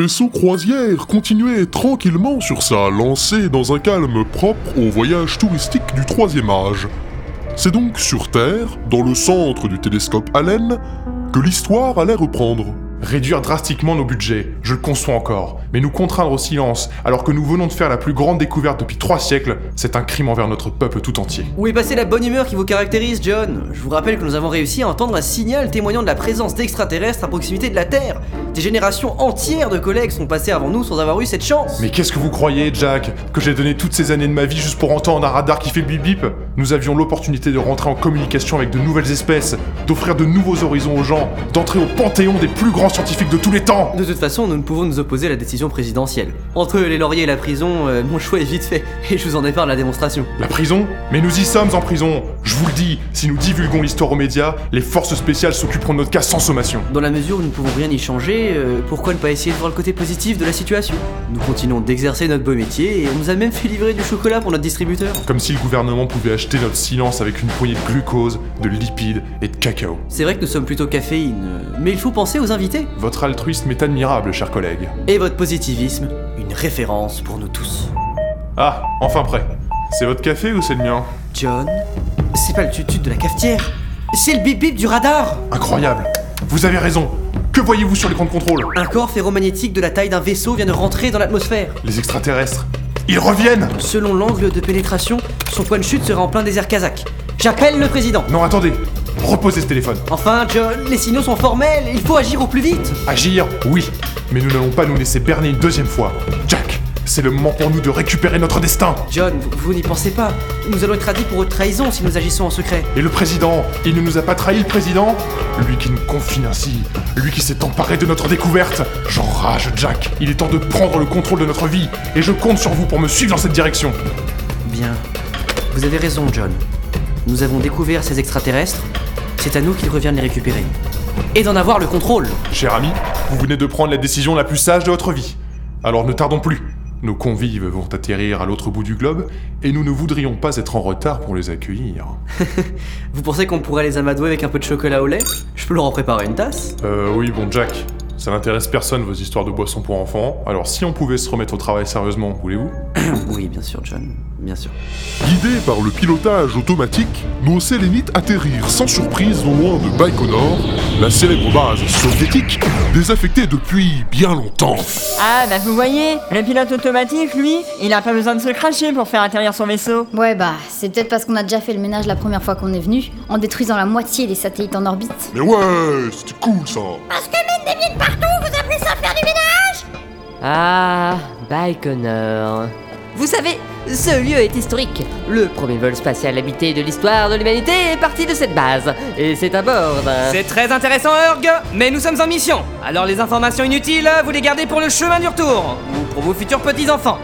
vaisseau croisière continuait tranquillement sur sa lancée dans un calme propre au voyage touristique du troisième âge. C'est donc sur Terre, dans le centre du télescope Allen, que l'histoire allait reprendre. Réduire drastiquement nos budgets, je le conçois encore, mais nous contraindre au silence alors que nous venons de faire la plus grande découverte depuis trois siècles, c'est un crime envers notre peuple tout entier. Où est passée la bonne humeur qui vous caractérise, John? Je vous rappelle que nous avons réussi à entendre un signal témoignant de la présence d'extraterrestres à proximité de la Terre. Des générations entières de collègues sont passés avant nous sans avoir eu cette chance. Mais qu'est-ce que vous croyez, Jack? Que j'ai donné toutes ces années de ma vie juste pour entendre un radar qui fait bip bip Nous avions l'opportunité de rentrer en communication avec de nouvelles espèces, d'offrir de nouveaux horizons aux gens, d'entrer au panthéon des plus grands scientifiques de tous les temps De toute façon, nous ne pouvons nous opposer à la décision présidentielle. Entre les lauriers et la prison, euh, mon choix est vite fait, et je vous en épargne la démonstration. La prison Mais nous y sommes en prison Je vous le dis, si nous divulguons l'histoire aux médias, les forces spéciales s'occuperont de notre cas sans sommation. Dans la mesure où nous ne pouvons rien y changer, euh, pourquoi ne pas essayer de voir le côté positif de la situation? Nous continuons d'exercer notre beau métier et on nous a même fait livrer du chocolat pour notre distributeur. Comme si le gouvernement pouvait acheter notre silence avec une poignée de glucose, de lipides et de cacao. C'est vrai que nous sommes plutôt caféine, euh, mais il faut penser aux invités. Votre altruisme est admirable, chers collègues. Et votre positivisme, une référence pour nous tous. Ah, enfin prêt. C'est votre café ou c'est le mien? John, c'est pas le tutut de la cafetière, c'est le bip bip du radar Incroyable Vous avez raison Que voyez-vous sur l'écran de contrôle? Un corps ferromagnétique de la taille d'un vaisseau vient de rentrer dans l'atmosphère. Les extraterrestres Ils reviennent Selon l'angle de pénétration, son point de chute serait en plein désert kazakh. J'appelle le président. Non, attendez Reposez ce téléphone. Enfin, John, les signaux sont formels, il faut agir au plus vite. Agir, oui, mais nous n'allons pas nous laisser berner une deuxième fois. Jack, c'est le moment pour nous de récupérer notre destin. John, vous, vous n'y pensez pas. Nous allons être haïs pour haute trahison si nous agissons en secret. Et le président, il ne nous a pas trahi le président? Lui qui nous confine ainsi, lui qui s'est emparé de notre découverte. J'enrage, Jack. Il est temps de prendre le contrôle de notre vie, et je compte sur vous pour me suivre dans cette direction. Bien. Vous avez raison, John. Nous avons découvert ces extraterrestres. C'est à nous qu'il revient de les récupérer. Et d'en avoir le contrôle. Cher ami, vous venez de prendre la décision la plus sage de votre vie. Alors ne tardons plus. Nos convives vont atterrir à l'autre bout du globe, et nous ne voudrions pas être en retard pour les accueillir. Vous pensez qu'on pourrait les amadouer avec un peu de chocolat au lait? Je peux leur en préparer une tasse? Euh, oui, bon, Jack. Ça n'intéresse personne vos histoires de boissons pour enfants, alors si on pouvait se remettre au travail sérieusement, voulez-vous? Oui, bien sûr, John. Bien sûr. Guidés par le pilotage automatique, nos Sélénites atterrirent sans surprise non loin de Baïkonur, la célèbre base soviétique désaffectée depuis bien longtemps. Ah, bah vous voyez, le pilote automatique, lui, il a pas besoin de se cracher pour faire atterrir son vaisseau. Ouais, bah, c'est peut-être parce qu'on a déjà fait le ménage la première fois qu'on est venu, en détruisant la moitié des satellites en orbite. Mais ouais, c'était cool ça. Ah, Baïkonur. Vous savez, ce lieu est historique. Le premier vol spatial habité de l'histoire de l'humanité est parti de cette base. Et c'est à bord d'un... C'est très intéressant, Urg, mais nous sommes en mission. Alors les informations inutiles, vous les gardez pour le chemin du retour, ou pour vos futurs petits-enfants.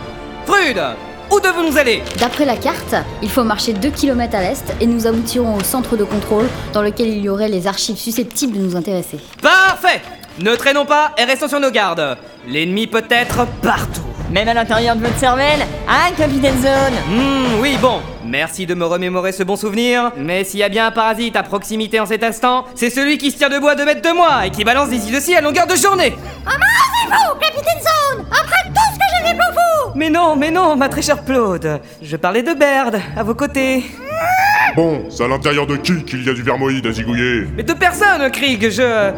Frude, où devons-nous aller D'après la carte, il faut marcher 2 km à l'est et nous aboutirons au centre de contrôle dans lequel il y aurait les archives susceptibles de nous intéresser. Parfait Ne traînons pas et restons sur nos gardes. L'ennemi peut être partout. Même à l'intérieur de votre cervelle, hein, capitaine Zone Hmm, oui, bon. Merci de me remémorer ce bon souvenir. Mais s'il y a bien un parasite à proximité en cet instant, c'est celui qui se tire debout à 2 mètres de moi et qui balance des îles de scie à longueur de journée. Mais non, mais non, ma très chère Claude. Je parlais de Baird, à vos côtés. Bon, c'est à l'intérieur de qui qu'il y a du vermoïde à zigouiller? Mais de personne, Krieg, je...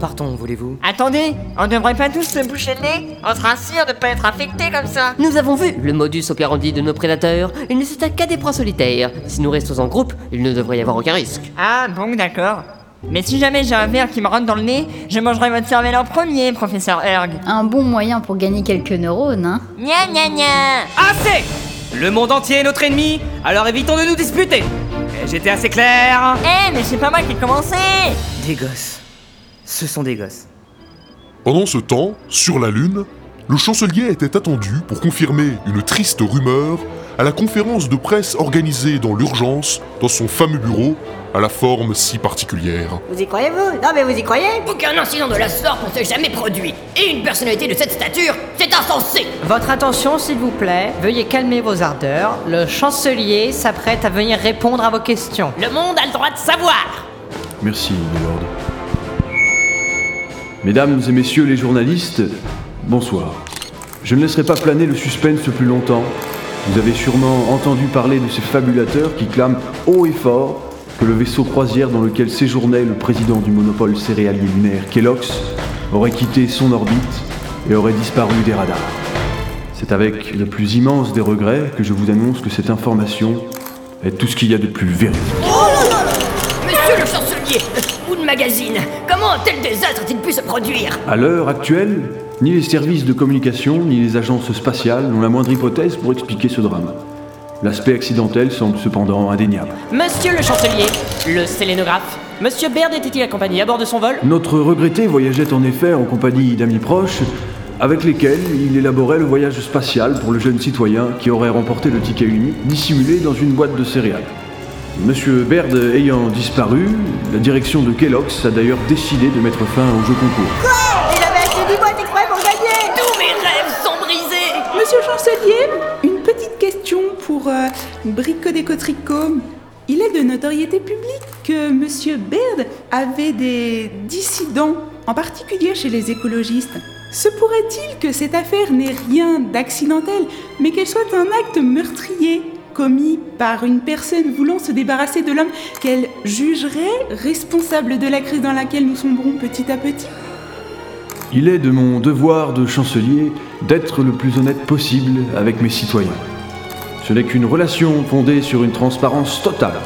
Partons, voulez-vous Attendez, on devrait pas tous se boucher le nez On sera sûr de pas être affecté comme ça Nous avons vu le modus operandi de nos prédateurs. Ils ne s'attaquent qu'à des proies solitaires. Si nous restons en groupe, il ne devrait y avoir aucun risque. Ah, bon, d'accord. Mais si jamais j'ai un verre qui me rentre dans le nez, je mangerai votre cervelle en premier, professeur Erg. Un bon moyen pour gagner quelques neurones, hein Gna gna gna Assez Le monde entier est notre ennemi, alors évitons de nous disputer. Et J'étais assez clair. Eh, mais c'est pas moi qui ai commencé Des gosses. Ce sont des gosses. Pendant ce temps, sur la Lune, le chancelier était attendu pour confirmer une triste rumeur à la conférence de presse organisée dans l'urgence dans son fameux bureau à la forme si particulière. Vous y croyez-vous Non mais vous y croyez? Aucun incident de la sorte ne s'est jamais produit. Et une personnalité de cette stature, c'est insensé. Votre attention, s'il vous plaît. Veuillez calmer vos ardeurs. Le chancelier s'apprête à venir répondre à vos questions. Le monde a le droit de savoir. Merci, Milord. Mesdames et messieurs les journalistes, bonsoir. Je ne laisserai pas planer le suspense plus longtemps. Vous avez sûrement entendu parler de ces fabulateurs qui clament haut et fort que le vaisseau croisière dans lequel séjournait le président du monopole céréalier lunaire Kellogg's aurait quitté son orbite et aurait disparu des radars. C'est avec le plus immense des regrets que je vous annonce que cette information est tout ce qu'il y a de plus véridique. Monsieur le chancelier Ou de magazine Comment un tel désastre a-t-il pu se produire À l'heure actuelle, ni les services de communication ni les agences spatiales n'ont la moindre hypothèse pour expliquer ce drame. L'aspect accidentel semble cependant indéniable. Monsieur le chancelier, le sélénographe, Monsieur Baird était-il accompagné à bord de son vol Notre regretté voyageait en effet en compagnie d'amis proches avec lesquels il élaborait le voyage spatial pour le jeune citoyen qui aurait remporté le ticket unique dissimulé dans une boîte de céréales. Monsieur Baird ayant disparu, la direction de Kellogg's a d'ailleurs décidé de mettre fin au jeu concours. Il avait acheté 10 boîtes exprès pour gagner Tous mes rêves sont brisés Monsieur le chancelier, une petite question pour euh, Brico Déco Tricot. Il est de notoriété publique que Monsieur Baird avait des dissidents, en particulier chez les écologistes. Se pourrait-il que cette affaire n'ait rien d'accidentel, mais qu'elle soit un acte meurtrier? Commis par une personne voulant se débarrasser de l'homme qu'elle jugerait responsable de la crise dans laquelle nous sombrons petit à petit Il est de mon devoir de chancelier d'être le plus honnête possible avec mes citoyens. Ce n'est qu'une relation fondée sur une transparence totale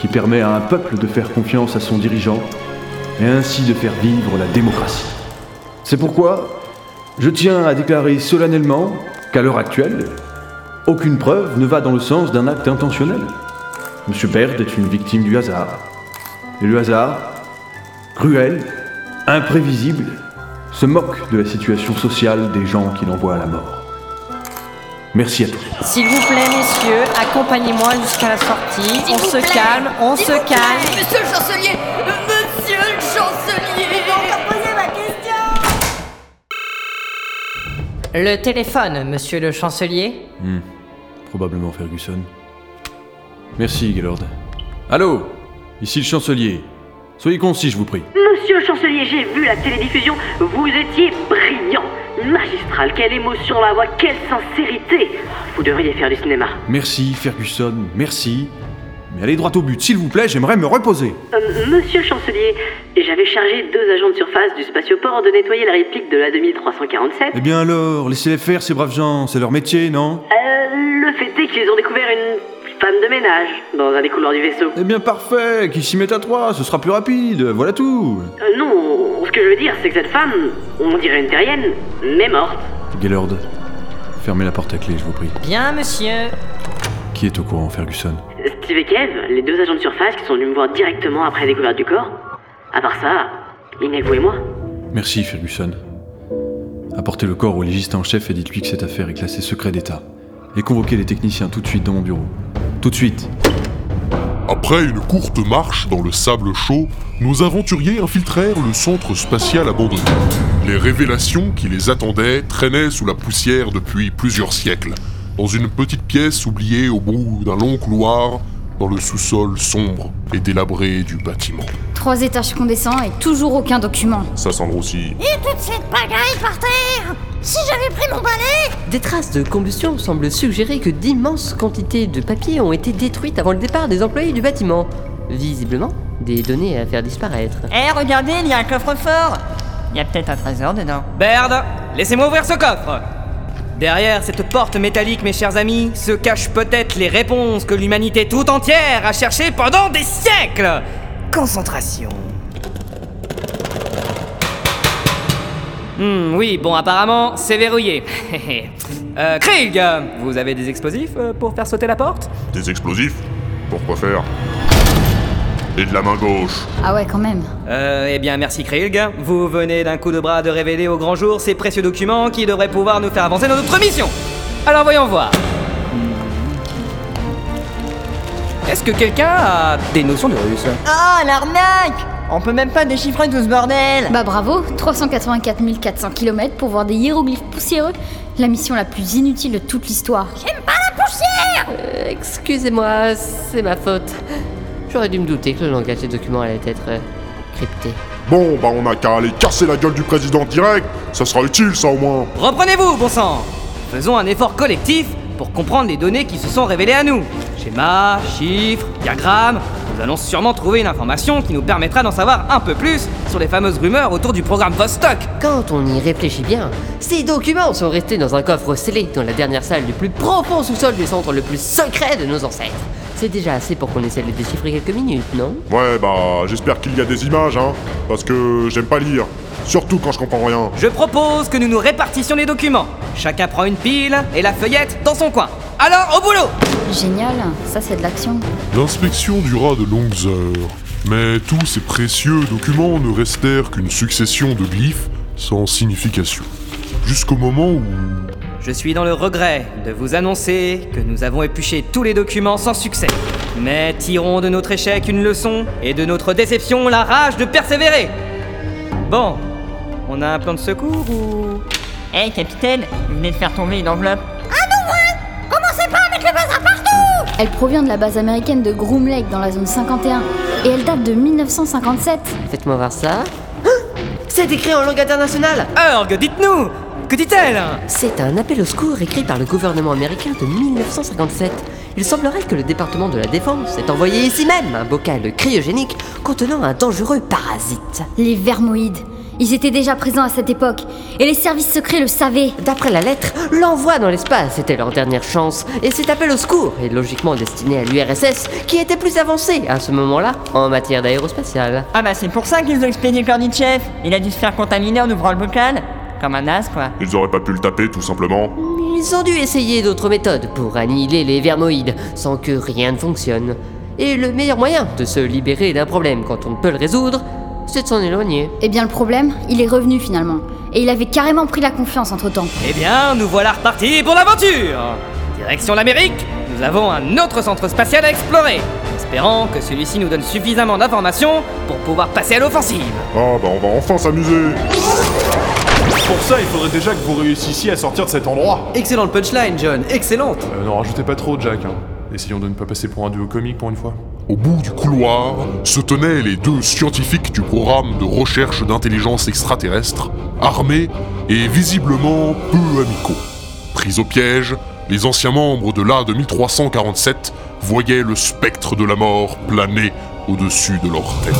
qui permet à un peuple de faire confiance à son dirigeant et ainsi de faire vivre la démocratie. C'est pourquoi je tiens à déclarer solennellement qu'à l'heure actuelle, aucune preuve ne va dans le sens d'un acte intentionnel. Monsieur Baird est une victime du hasard. Et le hasard, cruel, imprévisible, se moque de la situation sociale des gens qui l'envoient à la mort. Merci à tous. S'il vous plaît, messieurs, accompagnez-moi jusqu'à la sortie. On se plaît, calme, on s'il se vous plaît, calme. Monsieur le chancelier Le téléphone, monsieur le chancelier. Hmm. Probablement Ferguson. Merci, Gaylord. Allô? Ici le chancelier. Soyez concis, je vous prie. Monsieur le chancelier, j'ai vu la télédiffusion. Vous étiez brillant, magistral. Quelle émotion dans la voix, quelle sincérité. Vous devriez faire du cinéma. Merci, Ferguson, merci. Mais allez droit au but, s'il vous plaît, j'aimerais me reposer. Euh, monsieur le chancelier, j'avais chargé deux agents de surface du spatioport de nettoyer la réplique de la 2347. Eh bien alors, laissez-les faire, ces braves gens, c'est leur métier, non? Euh, le fait est qu'ils ont découvert une femme de ménage dans un des couloirs du vaisseau. Eh bien parfait, qu'ils s'y mettent à trois, ce sera plus rapide, voilà tout. Euh, non, ce que je veux dire, c'est que cette femme, on dirait une terrienne, mais morte. Gaylord, fermez la porte à clé, je vous prie. Bien, monsieur. Qui est au courant, Ferguson? Steve et Kev, les deux agents de surface qui sont venus me voir directement après la découverte du corps. À part ça, il n'y a que vous et moi. Merci, Ferguson. Apportez le corps au légiste en chef et dites-lui que cette affaire est classée secret d'État. Et convoquez les techniciens tout de suite dans mon bureau. Tout de suite. Après une courte marche dans le sable chaud, nos aventuriers infiltrèrent le centre spatial abandonné. Les révélations qui les attendaient traînaient sous la poussière depuis plusieurs siècles, dans une petite pièce oubliée au bout d'un long couloir, dans le sous-sol sombre et délabré du bâtiment. Trois étages qu'on descend et toujours aucun document. Ça Sandro aussi. Et toute cette pagaille par terre Si j'avais pris mon balai Des traces de combustion semblent suggérer que d'immenses quantités de papier ont été détruites avant le départ des employés du bâtiment. Visiblement, des données à faire disparaître. Eh, regardez, il y a un coffre-fort Il y a peut-être un trésor dedans. Baird, laissez-moi ouvrir ce coffre Derrière cette porte métallique, mes chers amis, se cachent peut-être les réponses que l'humanité tout entière a cherchées pendant des siècles Concentration. Hmm, oui, bon, apparemment, c'est verrouillé. euh, Krieg, vous avez des explosifs euh, pour faire sauter la porte? Des explosifs? Pourquoi faire? Et de la main gauche. Ah ouais, quand même. Euh, eh bien, merci Krieg. Vous venez d'un coup de bras de révéler au grand jour ces précieux documents qui devraient pouvoir nous faire avancer dans notre mission. Alors voyons voir. Est-ce que quelqu'un a des notions de russe? Ah, l'arnaque On peut même pas déchiffrer tout ce bordel Bah bravo, 384 400 km pour voir des hiéroglyphes poussiéreux. La mission la plus inutile de toute l'histoire. J'aime pas la poussière Euh, Excusez-moi, c'est ma faute. J'aurais dû me douter que le langage des documents allait être euh, crypté. Bon, bah on a qu'à aller casser la gueule du président direct, ça sera utile ça au moins. Reprenez-vous, bon sang Faisons un effort collectif pour comprendre les données qui se sont révélées à nous. Schémas, chiffres, diagrammes, nous allons sûrement trouver une information qui nous permettra d'en savoir un peu plus sur les fameuses rumeurs autour du programme Vostok. Quand on y réfléchit bien, ces documents sont restés dans un coffre scellé dans la dernière salle du plus profond sous-sol du centre le plus secret de nos ancêtres. C'est déjà assez pour qu'on essaie de les déchiffrer quelques minutes, non? Ouais, bah j'espère qu'il y a des images, hein, parce que j'aime pas lire, surtout quand je comprends rien. Je propose que nous nous répartissions les documents. Chacun prend une pile et la feuillette dans son coin. Alors, au boulot Génial, ça c'est de l'action. L'inspection dura de longues heures, mais tous ces précieux documents ne restèrent qu'une succession de glyphes sans signification. Jusqu'au moment où... Je suis dans le regret de vous annoncer que nous avons épluché tous les documents sans succès. Mais tirons de notre échec une leçon et de notre déception la rage de persévérer. Bon, on a un plan de secours ou... Hé capitaine, vous venez de faire tomber une enveloppe. Commencez pas à mettre le bazar partout Elle provient de la base américaine de Groom Lake dans la zone 51 et elle date de 1957. Faites-moi voir ça. Ah C'est écrit en langue internationale Urg, dites-nous Que dit-elle C'est un appel au secours écrit par le gouvernement américain de 1957. Il semblerait que le département de la Défense ait envoyé ici même un bocal cryogénique contenant un dangereux parasite. Les vermoïdes. Ils étaient déjà présents à cette époque et les services secrets le savaient. D'après la lettre, l'envoi dans l'espace était leur dernière chance, et cet appel au secours est logiquement destiné à l'URSS, qui était plus avancé à ce moment-là en matière d'aérospatiale. Ah bah c'est pour ça qu'ils ont expédié Kornichev. Il a dû se faire contaminer en ouvrant le bocal. Comme un as quoi. Ils auraient pas pu le taper tout simplement. Ils ont dû essayer d'autres méthodes pour annihiler les vermoïdes, sans que rien ne fonctionne. Et le meilleur moyen de se libérer d'un problème quand on ne peut le résoudre, c'est de s'en éloigner. Eh bien le problème, il est revenu finalement. Et il avait carrément pris la confiance entre temps. Eh bien, nous voilà repartis pour l'aventure Direction l'Amérique, nous avons un autre centre spatial à explorer, espérant que celui-ci nous donne suffisamment d'informations pour pouvoir passer à l'offensive. Ah bah on va enfin s'amuser Pour ça, il faudrait déjà que vous réussissiez à sortir de cet endroit. Excellente punchline, John, excellente Euh, non, rajoutez pas trop, Jack. Hein. Essayons de ne pas passer pour un duo comique pour une fois. Au bout du couloir se tenaient les deux scientifiques du programme de recherche d'intelligence extraterrestre, armés et visiblement peu amicaux. Pris au piège, les anciens membres de l'A2347 voyaient le spectre de la mort planer au-dessus de leur tête.